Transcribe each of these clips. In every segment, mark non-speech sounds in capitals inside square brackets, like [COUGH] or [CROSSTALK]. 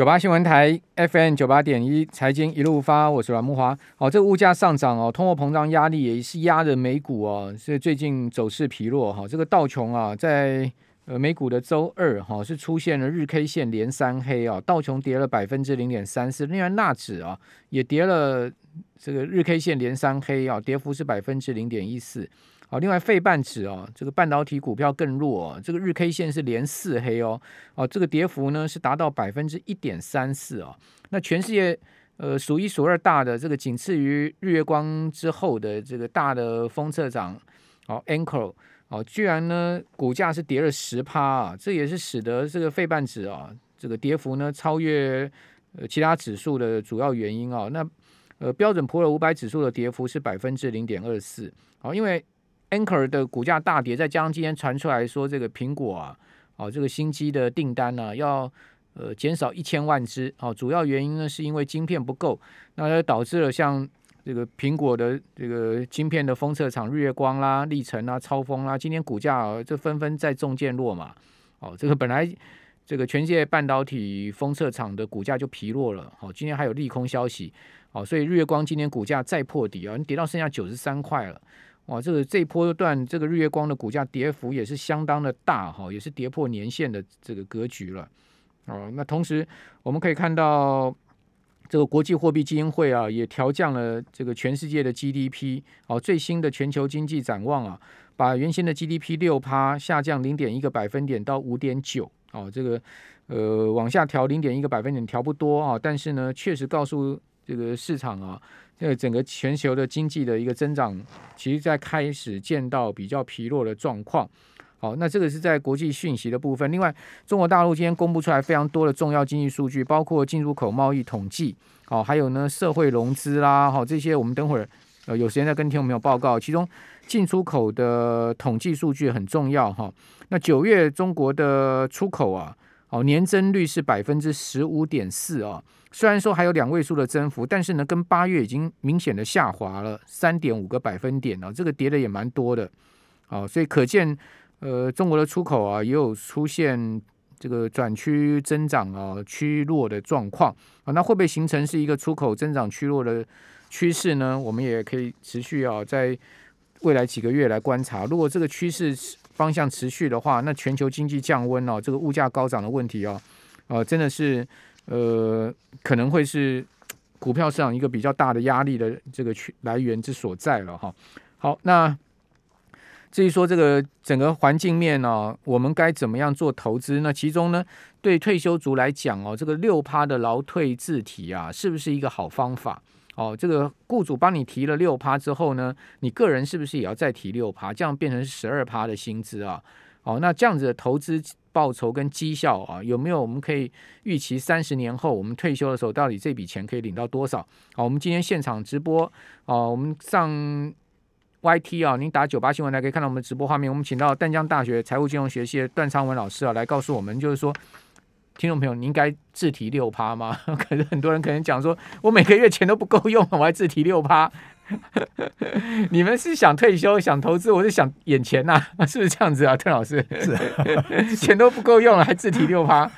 九八新闻台 FM 九八点一财经一路发，我是阮慕华。好，这个物价上涨哦，通货膨胀压力也是压着美股哦，所以最近走势疲弱哈。这个道琼啊，在呃美股的周二哈是出现了日 K 线连三黑啊，道琼跌了百分之零点三四，另外纳指啊也跌了，这个日 K 线连三黑啊，跌幅是百分之零点一四。好，另外费半指哦，这个半导体股票更弱哦，这个日 K 线是连四黑哦，哦，这个跌幅呢是达到百分之一点三四哦。那全世界呃数一数二大的这个仅次于日月光之后的这个大的封测厂哦，Encore 哦，居然呢股价是跌了十趴啊，这也是使得这个费半指啊这个跌幅呢超越呃其他指数的主要原因哦。那呃标准普尔五百指数的跌幅是百分之零点二四，好，因为 Anchor 的股价大跌，再加上今天传出来说这个苹果啊，哦，这个新机的订单呢、要呃减少一千万只，哦，主要原因呢是因为晶片不够，那它导致了像这个苹果的这个晶片的封测厂日月光啦、力成啦、超锋啦，今天股价啊就纷纷在中箭落嘛，哦，这个本来这个全世界半导体封测厂的股价就疲弱了，哦，今天还有利空消息，哦，所以日月光今天股价再破底啊，你跌到剩下九十三块了。哇，这个这一波段这个日月光的股价跌幅也是相当的大哈，也是跌破年线的这个格局了。哦，那同时我们可以看到，这个国际货币基金会啊也调降了这个全世界的 GDP 哦，最新的全球经济展望啊，把原先的 GDP 六趴下降零点一个百分点到五点九哦，这个呃往下调零点一个百分点调不多啊，但是呢确实告诉这个市场啊。这个整个全球的经济的一个增长，其实在开始见到比较疲弱的状况。好，那这个是在国际讯息的部分。另外，中国大陆今天公布出来非常多的重要经济数据，包括进出口贸易统计，好，还有呢社会融资啦，好，这些我们等会儿呃有时间再跟听众朋友报告。其中进出口的统计数据很重要哈。那九月中国的出口啊。哦，年增率是百分之十五点四啊，虽然说还有两位数的增幅，但是呢，跟八月已经明显的下滑了三点五个百分点啊，这个跌的也蛮多的，哦，所以可见，呃，中国的出口啊也有出现这个转趋增长啊趋弱的状况。啊，那会不会形成是一个出口增长趋弱的趋势呢？我们也可以持续啊，在未来几个月来观察，如果这个趋势是方向持续的话，那全球经济降温哦，这个物价高涨的问题哦，呃，真的是呃，可能会是股票市场一个比较大的压力的这个来源之所在了哈。好，那至于说这个整个环境面呢，我们该怎么样做投资？那其中呢，对退休族来讲哦，这个六趴的劳退自提啊，是不是一个好方法？哦，这个雇主帮你提了六趴之后呢，你个人是不是也要再提六趴？这样变成十二趴的薪资啊？哦，那这样子的投资报酬跟绩效啊，有没有我们可以预期三十年后我们退休的时候，到底这笔钱可以领到多少？好，我们今天现场直播哦，我们上 YT 啊，您打九八新闻台可以看到我们的直播画面。我们请到淡江大学财务金融学系的段昌文老师啊，来告诉我们，就是说。听众朋友，你应该自提六趴吗？[LAUGHS] 可是很多人可能讲说，我每个月钱都不够用，我还自提六趴。[LAUGHS] 你们是想退休、想投资，我是想眼前呐、啊，[LAUGHS] 是不是这样子啊？邓老师，是、啊、钱都不够用了，还自提六趴？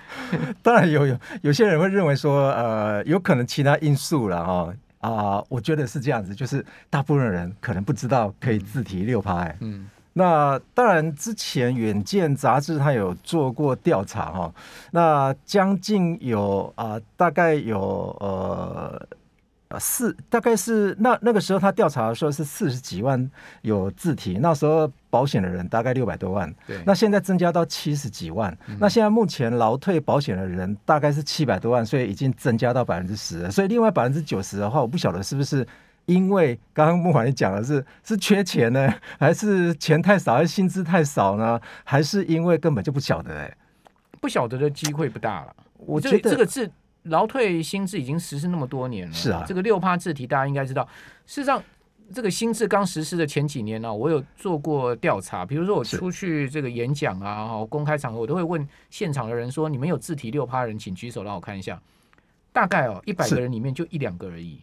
当然有有有些人会认为说，呃，有可能其他因素了哈啊，我觉得是这样子，就是大部分人可能不知道可以自提六趴哎，嗯。那当然，之前《远见》杂志它有做过调查哈，那将近有啊、呃，大概有呃四，大概是那那个时候他调查的时候是四十几万有自提，那时候保险的人大概六百多万，对，那现在增加到七十几万，嗯、那现在目前劳退保险的人大概是七百多万，所以已经增加到百分之十，所以另外百分之九十的话，我不晓得是不是。因为刚刚慕驊你讲的是是缺钱呢，还是钱太少，还是薪资太少呢？还是因为根本就不晓得？哎，不晓得的机会不大了。我觉得这个字劳退新制已经实施那么多年了，是啊，这个六趴自提大家应该知道。事实上，这个新制刚实施的前几年呢，我有做过调查，比如说我出去这个演讲啊，公开场合，我都会问现场的人说：“你们有自提六趴人，请举手让我看一下。”大概哦，一百个人里面就一两个而已。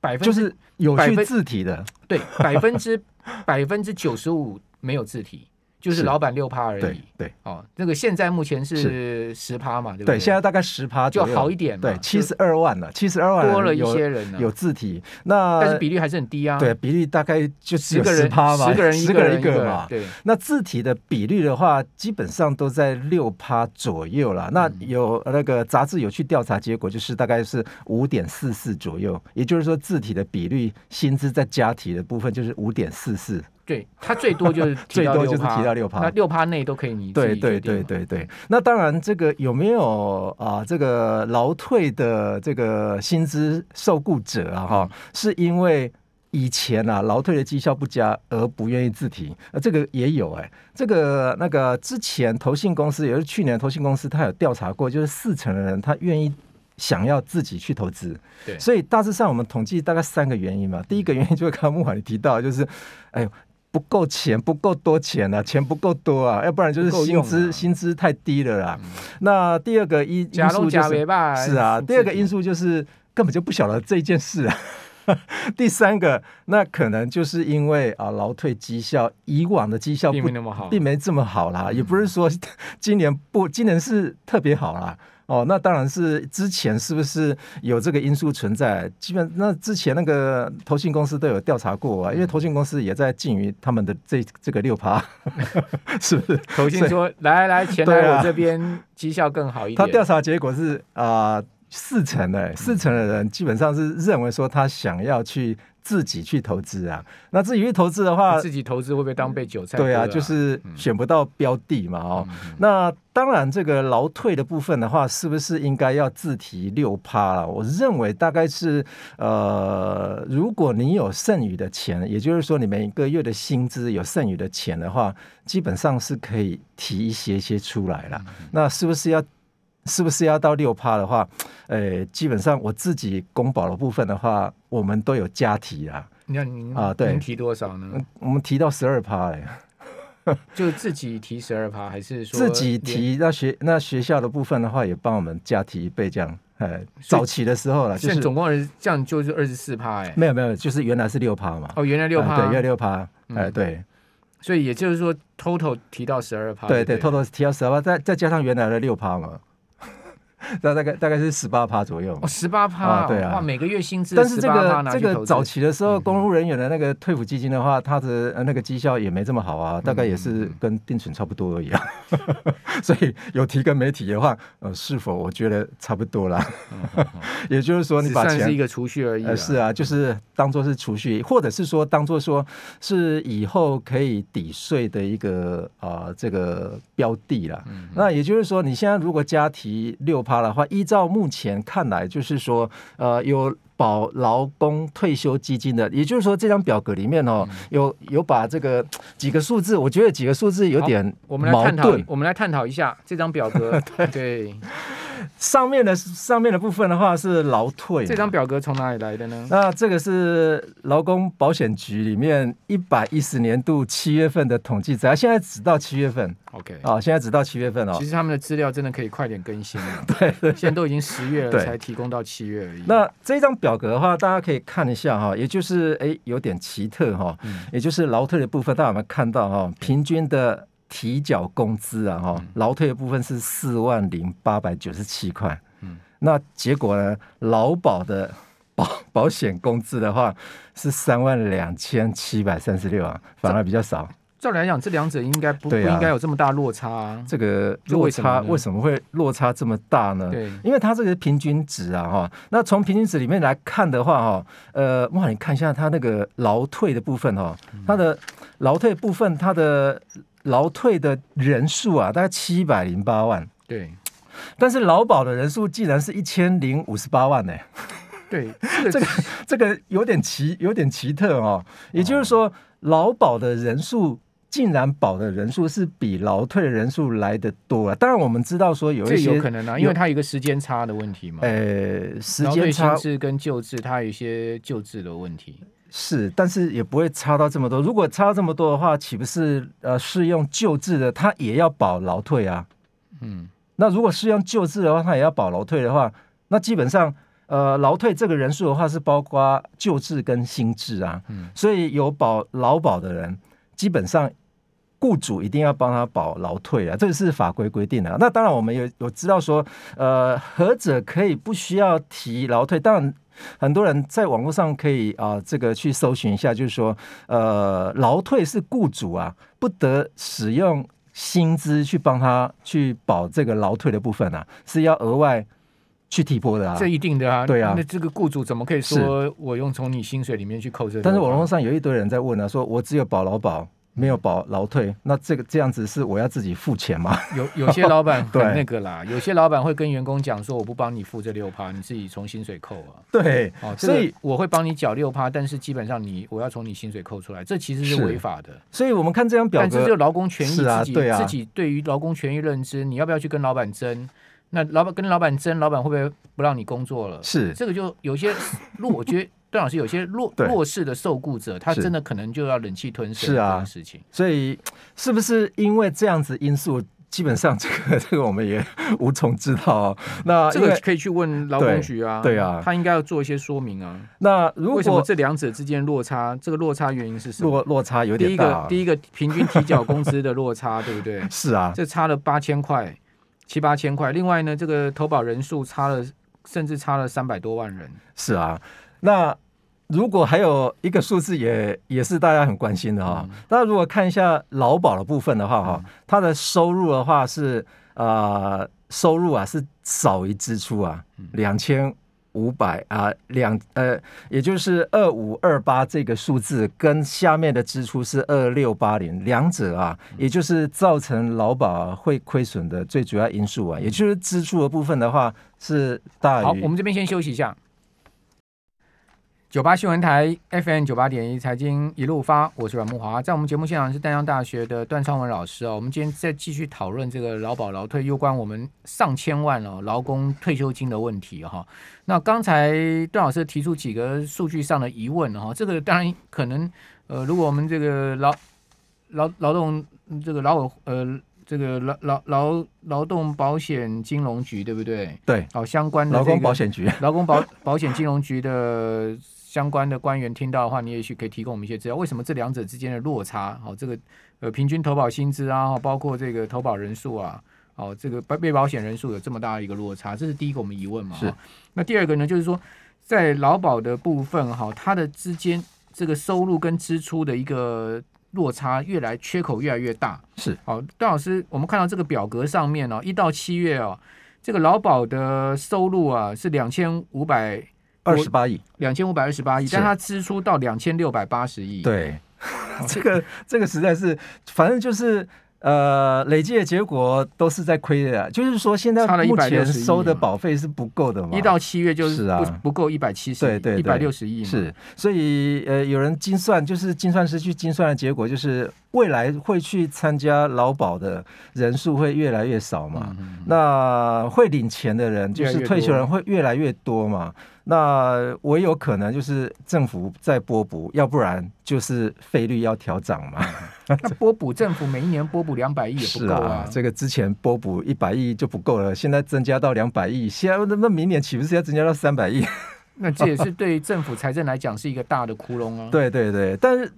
百分就是有去字体的，对，百分之百分之九十五没有自提，就是老板六趴而已。对对哦，那个现在目前是十趴嘛，对不对？对，现在大概十趴就好一点。对，七十二万了，七十二万多了一些人有字体，那但是比例还是很低啊。对，比例大概就十个人趴嘛，十个人十个人一个嘛。对，那字体的比率的话，基本上都在六趴左右了。那有那个杂志有去调查，结果就是大概是五点四四左右，也就是说字体的比率，薪资在加提的部分就是五点四四。对，他最多就是 [LAUGHS] 最多就是提到六趴，那六趴内都可以你对对对对对。那当然，这个有没有啊？这个劳退的这个薪资受雇者啊，哈，是因为以前啊劳退的绩效不佳而不愿意自提，呃，这个也有哎、欸。这个那个之前投信公司也是去年投信公司，他有调查过，就是四成的人他愿意想要自己去投资。对，所以大致上我们统计大概三个原因嘛。第一个原因就是刚刚木华你提到，就是哎呦。不够钱，不够多钱啊，钱不够多啊，要不然就是薪资、啊、薪资太低了啦。嗯、那第二个因因素就是是啊，第二个因素就是根本就不晓得这件事啊。[LAUGHS] 第三个，那可能就是因为啊，劳退绩效以往的绩效并没那么好，并没这么好啦，嗯、也不是说今年不，今年是特别好啦。哦，那当然是之前是不是有这个因素存在？基本那之前那个投信公司都有调查过啊，因为投信公司也在觊觎他们的这这个六趴，[LAUGHS] 是不是？投信说来来钱来我这边绩效更好一点。他调查结果是啊、呃，四成的四成的人基本上是认为说他想要去。自己去投资啊，那自己去投资的话，自己投资会不会当被韭菜？对啊，就是选不到标的嘛哦。嗯、那当然，这个劳退的部分的话，是不是应该要自提六趴了？我认为大概是呃，如果你有剩余的钱，也就是说你每个月的薪资有剩余的钱的话，基本上是可以提一些些出来了。嗯、那是不是要？是不是要到六趴的话，呃、欸，基本上我自己公保的部分的话，我们都有加提啊。你看你啊，对，提多少呢？我们提到十二趴哎，[LAUGHS] 就自己提十二趴，还是说自己提？那学那学校的部分的话，也帮我们加提一倍这样。哎，早期的时候了，就是总共这样就是二十四趴哎。没有没有，就是原来是六趴嘛。哦，原来六趴，对，原来六趴。哎，对。所以也就是说，total 提到十二趴。对对，total 提到十二趴，再再加上原来的六趴嘛。那大概大概是十八趴左右嘛，十八趴，对啊，每个月薪资。但是这个这个早期的时候，公务人员的那个退抚基金的话，它的那个绩效也没这么好啊，大概也是跟定存差不多而已啊。[LAUGHS] 所以有提跟没提的话，呃，是否我觉得差不多啦。也就是说，你把钱是一个储蓄而已。是啊，就是当做是储蓄，或者是说当做说是以后可以抵税的一个啊这个标的啦。那也就是说，你现在如果加提六。他的话，依照目前看来，就是说，呃，有保劳工退休基金的，也就是说，这张表格里面哦，有有把这个几个数字，我觉得几个数字有点。我们来探讨，我们来探讨一下这张表格。[LAUGHS] 对。对上面的上面的部分的话是劳退，这张表格从哪里来的呢？那这个是劳工保险局里面一百一十年度七月份的统计，只要现在只到七月份。OK，啊，现在只到七月份哦。其实他们的资料真的可以快点更新了。[LAUGHS] 对，对，现在都已经十月了，才提供到七月而已。那这张表格的话，大家可以看一下哈，也就是哎有点奇特哈，嗯、也就是劳退的部分，大家有没有看到哈？平均的。提缴工资啊，哈，劳退的部分是四万零八百九十七块，嗯，那结果呢，劳保的保保险工资的话是三万两千七百三十六啊，反而比较少。照理来讲，这两者应该不、啊、不应该有这么大落差啊。这个落差为什，为什么会落差这么大呢？对，因为它这个平均值啊，哈，那从平均值里面来看的话，哈，呃，哇，你看一下它那个劳退的部分，哈，它的劳退部分，它的。劳退的人数啊，大概七百零八万。对，但是劳保的人数竟然是一千零五十八万呢。对，[LAUGHS] 这个这个有点奇，有点奇特哦。也就是说，劳保的人数竟然保的人数是比劳退的人数来得多啊。当然，我们知道说有一些有可能啊，因为它有一个时间差的问题嘛。呃，时间差是跟救治，它有一些救治的问题。是，但是也不会差到这么多。如果差这么多的话，岂不是呃适用旧制的，他也要保劳退啊？嗯，那如果适用旧制的话，他也要保劳退的话，那基本上呃劳退这个人数的话是包括旧制跟新制啊。嗯，所以有保劳保的人，基本上雇主一定要帮他保劳退啊，这个是法规规定的。那当然，我们有有知道说，呃，何者可以不需要提劳退？当然，很多人在网络上可以啊、呃，这个去搜寻一下，就是说，呃，劳退是雇主啊不得使用薪资去帮他去保这个劳退的部分啊，是要额外。去提拨的啊，这一定的啊，对啊，那这个雇主怎么可以说我用从你薪水里面去扣这？但是网络上有一堆人在问啊，说我只有保劳保，没有保劳退，那这个这样子是我要自己付钱吗？有有些老板 [LAUGHS] 很那个啦，有些老板会跟员工讲说，我不帮你付这六趴，你自己从薪水扣啊。对，哦，所以我会帮你缴六趴，但是基本上你我要从你薪水扣出来，这其实是违法的。所以我们看这张表格，但这就劳工权益自己、啊对啊、自己对于劳工权益认知，你要不要去跟老板争？那老板跟老板争，老板会不会不让你工作了？是这个就有些路，我觉得 [LAUGHS] 段老师有些弱弱势的受雇者，他真的可能就要忍气吞声这件事情。所以是不是因为这样子因素，基本上这个这个我们也无从知道、哦。[LAUGHS] 那这个可以去问劳工局啊，对，对啊，他应该要做一些说明啊。那如果为什么这两者之间落差？这个落差原因是什么？落落差有点大。第一个，第一个平均提缴工资的落差，对不对？[LAUGHS] 是啊，这差了八千块。七八千块，另外呢，这个投保人数差了，甚至差了三百多万人。是啊，那如果还有一个数字也也是大家很关心的哈、哦，嗯、大家如果看一下劳保的部分的话哈，它的收入的话是呃收入啊是少于支出啊，两千。五百啊，两呃，也就是二五二八这个数字，跟下面的支出是二六八零，两者啊，也就是造成劳保会亏损的最主要因素啊，也就是支出的部分的话是大于。好，我们这边先休息一下。九八新闻台 FM 九八点一财经一路发，我是阮慕华，在我们节目现场是淡江大学的段昌文老师哦。我们今天再继续讨论这个劳保劳退，有关我们上千万哦劳工退休金的问题哈。那刚才段老师提出几个数据上的疑问哈，这个当然可能呃，如果我们这个劳劳劳动这个劳委呃这个劳劳劳劳动保险金融局对不对？对，好相关的劳工保险局、劳工保保险金融局的。相关的官员听到的话，你也许可以提供我们一些资料。为什么这两者之间的落差？好，这个呃平均投保薪资啊，包括这个投保人数啊，哦，这个被被保险人数有这么大的一个落差，这是第一个我们疑问嘛。是。那第二个呢，就是说在劳保的部分哈，它的之间这个收入跟支出的一个落差越来缺口越来越大。是。好，段老师，我们看到这个表格上面哦，一到七月哦，这个劳保的收入啊是两千五百。二十八亿，两千五百二十八亿，但它支出到两千六百八十亿。对，[LAUGHS] 这个这个实在是，反正就是。呃，累计的结果都是在亏的，就是说现在目前收的保费是不够的嘛。一到七月就是不是啊，不够一百七十，对对，一百六十亿。是，所以呃，有人精算，就是精算师去精算的结果，就是未来会去参加劳保的人数会越来越少嘛。那会领钱的人，就是退休人会越来越多嘛。那唯有可能就是政府在拨补，要不然就是费率要调涨嘛。[LAUGHS] 那拨补政府每一年拨补两百亿也不够啊，[LAUGHS] 啊。这个之前拨补一百亿就不够了，现在增加到两百亿，现在那那明年岂不是要增加到三百亿？[LAUGHS] 那这也是对政府财政来讲是一个大的窟窿啊。对对对，但是。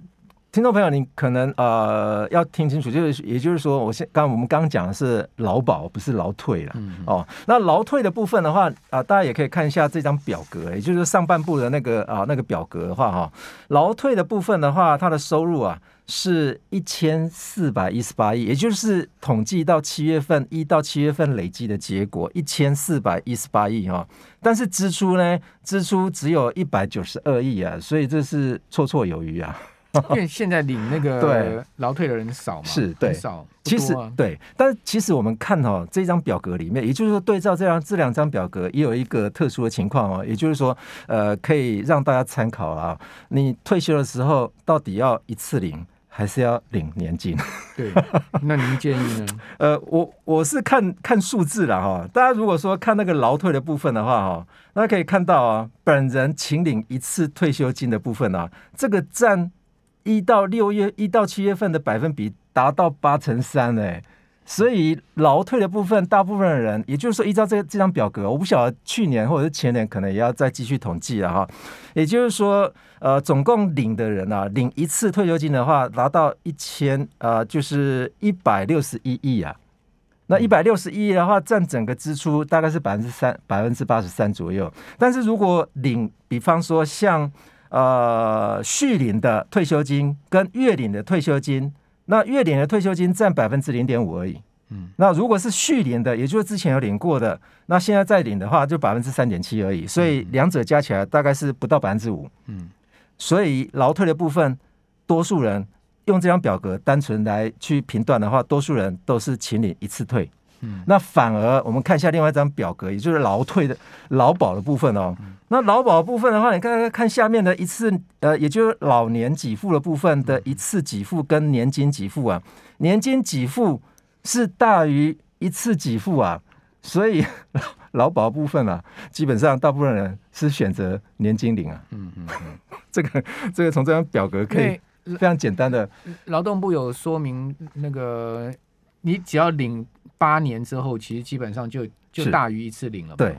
听众朋友，你可能呃要听清楚，就是也就是说，我现刚我们刚刚讲的是劳保，不是劳退了、嗯、哦。那劳退的部分的话啊、呃，大家也可以看一下这张表格，也就是上半部的那个啊、呃、那个表格的话哈，劳退的部分的话，它的收入啊是一千四百一十八亿，也就是统计到七月份一到七月份累计的结果一千四百一十八亿哈，但是支出呢，支出只有一百九十二亿啊，所以这是绰绰有余啊。[LAUGHS] 因为现在领那个劳退的人少嘛，是对少，啊、其实对，但是其实我们看哦，这张表格里面，也就是说对照这张这两张表格，也有一个特殊的情况哦，也就是说，呃，可以让大家参考啊。你退休的时候到底要一次领，还是要领年金？[LAUGHS] 对，那您建议呢？[LAUGHS] 呃，我我是看看数字了哈。大家如果说看那个劳退的部分的话哈，那可以看到啊，本人请领一次退休金的部分啊，这个占。一到六月，一到七月份的百分比达到八成三，哎，所以劳退的部分，大部分的人，也就是说，依照这这张表格，我不晓得去年或者是前年，可能也要再继续统计了哈。也就是说，呃，总共领的人啊，领一次退休金的话，达到一千，呃，就是一百六十一亿啊。那一百六十一亿的话，占整个支出大概是百分之三，百分之八十三左右。但是如果领，比方说像呃续领的退休金跟月领的退休金。那月领的退休金占百分之零点五而已，嗯，那如果是续领的，也就是之前有领过的，那现在再领的话就百分之三点七而已，所以两者加起来大概是不到百分之五，嗯，所以劳退的部分，多数人用这张表格单纯来去评断的话，多数人都是请领一次退。嗯，那反而我们看一下另外一张表格，也就是劳退的劳保的部分哦。那劳保部分的话，你看看看下面的一次，呃，也就是老年给付的部分的一次给付跟年金给付啊，年金给付是大于一次给付啊，所以劳保部分啊，基本上大部分人是选择年金领啊。嗯嗯嗯，这个这个从这张表格可以非常简单的，劳动部有说明，那个你只要领。八年之后，其实基本上就就大于一次领了。对，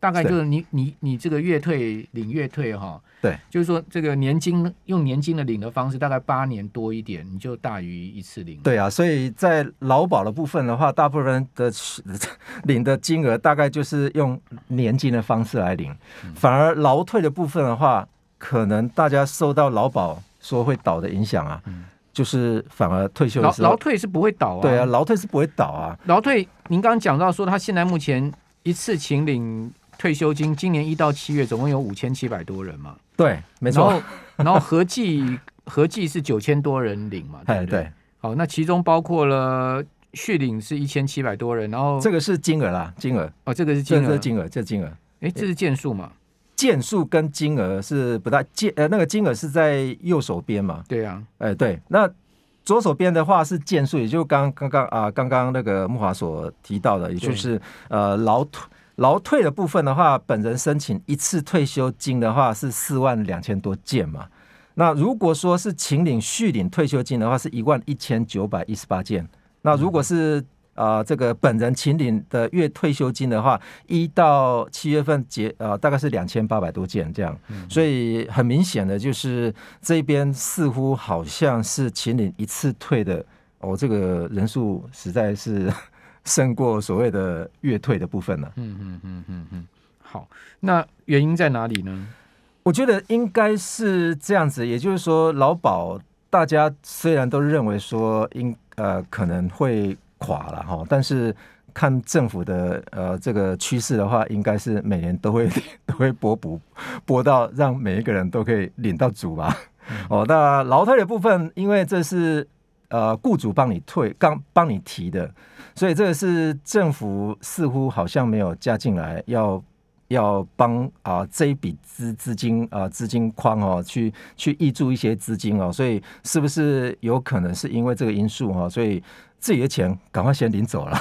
大概就是你你你这个月退领月退哈。对，就是说这个年金用年金的领的方式，大概八年多一点，你就大于一次领。对啊，所以在劳保的部分的话，大部分人的 [LAUGHS] 领的金额大概就是用年金的方式来领，嗯、反而劳退的部分的话，可能大家受到劳保说会倒的影响啊。嗯就是反而退休的时候，劳退是不会倒啊。对啊，劳退是不会倒啊。劳退，您刚刚讲到说，他现在目前一次请领退休金，今年一到七月总共有五千七百多人嘛。对，没错。然后，然后合计 [LAUGHS] 合计是九千多人领嘛。对，对，好，那其中包括了续领是一千七百多人，然后这个是金额啦，金额。哦，这个是金额，这是金额，这是金额。哎，这是件数嘛？件数跟金额是不大件呃，那个金额是在右手边嘛？对呀、啊，哎对，那左手边的话是件数，也就刚刚刚啊刚刚那个木华所提到的，也就是呃劳退劳退的部分的话，本人申请一次退休金的话是四万两千多件嘛，那如果说是请领续领退休金的话是一万一千九百一十八件，那如果是、嗯啊、呃，这个本人秦岭的月退休金的话，一到七月份结啊、呃，大概是两千八百多件这样，嗯、所以很明显的就是这边似乎好像是秦岭一次退的哦，这个人数实在是 [LAUGHS] 胜过所谓的月退的部分了。嗯嗯嗯嗯嗯，好，那原因在哪里呢？我觉得应该是这样子，也就是说，劳保大家虽然都认为说应呃可能会。垮了哈，但是看政府的呃这个趋势的话，应该是每年都会都会拨补拨到让每一个人都可以领到足吧。哦，那劳退的部分，因为这是呃雇主帮你退，刚帮你提的，所以这个是政府似乎好像没有加进来要。要帮啊这一笔资资金啊资金框哦去去挹注一些资金哦，所以是不是有可能是因为这个因素哈，所以自己的钱赶快先领走了，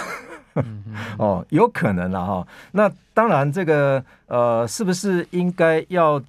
[LAUGHS] 哦，有可能了哈。那当然这个呃是不是应该要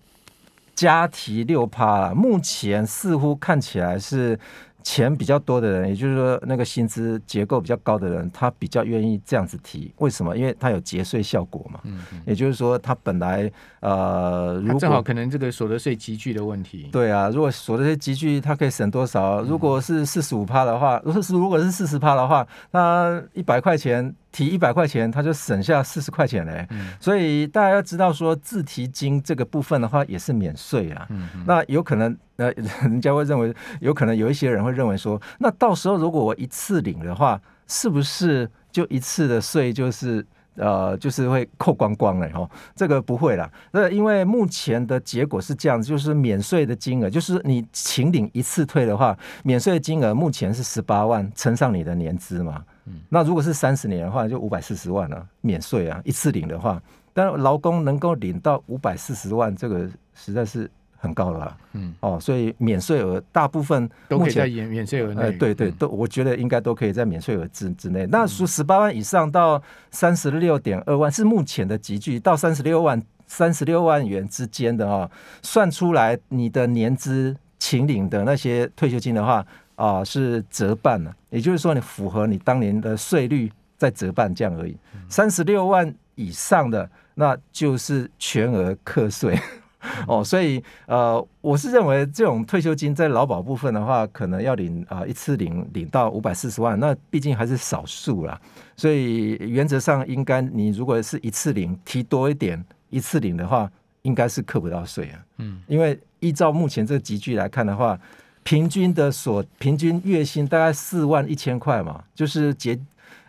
加提六趴？目前似乎看起来是。钱比较多的人，也就是说那个薪资结构比较高的人，他比较愿意这样子提。为什么？因为他有节税效果嘛。嗯嗯。也就是说，他本来呃，如果正好可能这个所得税集聚的问题。对啊，如果所得税集聚，他可以省多少？如果是四十五趴的话，如果是如果是四十趴的话，那一百块钱。提一百块钱，他就省下四十块钱嘞。嗯、所以大家要知道说，自提金这个部分的话也是免税啊。那有可能呃，[LAUGHS] 人家会认为，有可能有一些人会认为说，那到时候如果我一次领的话，是不是就一次的税就是呃，就是会扣光光了？哦，这个不会啦。那因为目前的结果是这样子，就是免税的金额，就是你请领一次退的话，免税的金额目前是十八万，乘上你的年资嘛。那如果是三十年的话，就五百四十万了，啊，免税啊，一次领的话，但劳工能够领到五百四十万，这个实在是很高了，啊。嗯，哦，所以免税额大部分都可以在免免税额内。哎，对对，都我觉得应该都可以在免税额之之内。那说十八万以上到三十六点二万是目前的集距，到三十六万三十六万元之间的啊，算出来你的年资请领的那些退休金的话。啊、呃、是折半了，也就是说你符合你当年的税率再折半这样而已。三十六万以上的，那就是全额课税。[LAUGHS] 哦，所以呃，我是认为这种退休金在劳保部分的话，可能要领啊、呃、一次领领到五百四十万，那毕竟还是少数啦。所以原则上应该你如果是一次领提多一点，一次领的话，应该是课不到税啊。嗯，因为依照目前这个集聚来看的话，平均的所平均月薪大概四万一千块嘛，就是结。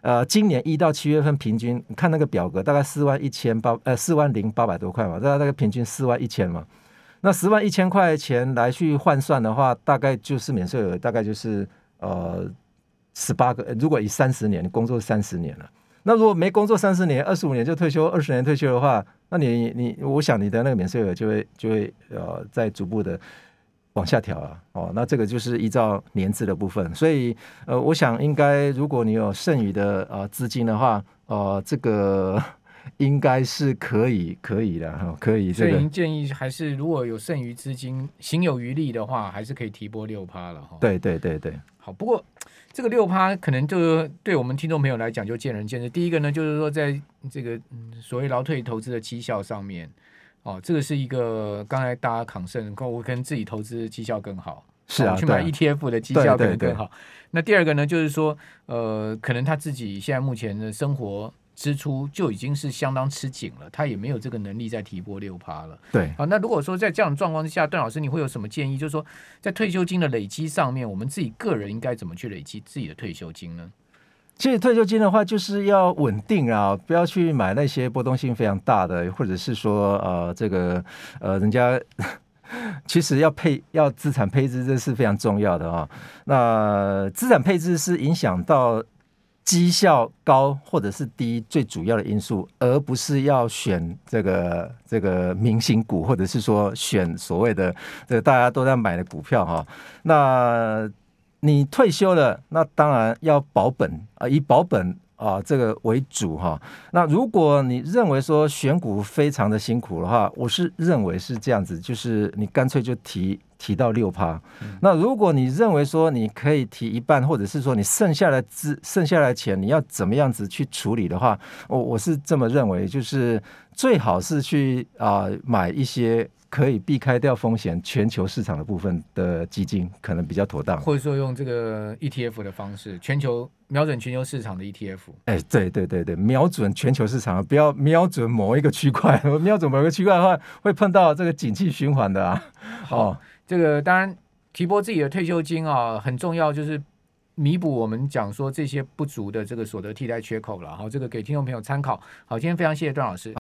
呃，今年一到七月份平均看那个表格，大概四万一千八，呃，四万零八百多块嘛，大概大概平均四万一千嘛。那十万一千块钱来去换算的话，大概就是免税额，大概就是呃十八个。如果以三十年工作三十年了，那如果没工作三十年，二十五年就退休，二十年退休的话，那你你，我想你的那个免税额就会就会呃在逐步的。往下调啊，哦，那这个就是依照年资的部分，所以呃，我想应该如果你有剩余的呃资金的话，呃，这个 [LAUGHS] 应该是可以可以的哈，可以。所以您建议还是如果有剩余资金，行有余力的话，还是可以提拨六趴了哈。对对对对，好，不过这个六趴可能就对我们听众朋友来讲就见仁见智。第一个呢，就是说在这个所谓劳退投资的绩效上面。哦，这个是一个刚才大家 concern，我跟自己投资绩效更好，是啊，去买 ETF 的绩效可能更好。那第二个呢，就是说，呃，可能他自己现在目前的生活支出就已经是相当吃紧了，他也没有这个能力再提拨六趴了。对，好，那如果说在这样的状况之下，段老师你会有什么建议？就是说，在退休金的累积上面，我们自己个人应该怎么去累积自己的退休金呢？其实退休金的话，就是要稳定啊，不要去买那些波动性非常大的，或者是说呃，这个呃，人家 [LAUGHS] 其实要配要资产配置，这是非常重要的啊。那资产配置是影响到绩效高或者是低最主要的因素，而不是要选这个这个明星股，或者是说选所谓的这个大家都在买的股票哈。那你退休了，那当然要保本啊，以保本啊这个为主哈。那如果你认为说选股非常的辛苦的话，我是认为是这样子，就是你干脆就提提到六趴。嗯。那如果你认为说你可以提一半，或者是说你剩下的资剩下来的钱你要怎么样子去处理的话，我我是这么认为，就是最好是去啊买一些。可以避开掉风险，全球市场的部分的基金可能比较妥当，或者说用这个 ETF 的方式，全球瞄准全球市场的 ETF。哎，对对对对，瞄准全球市场，不要瞄准某一个区块。[LAUGHS] 瞄准某一个区块的话，会碰到这个景气循环的啊。好，哦、这个当然提拨自己的退休金啊，很重要，就是弥补我们讲说这些不足的这个所得替代缺口了。好，这个给听众朋友参考。好，今天非常谢谢段老师。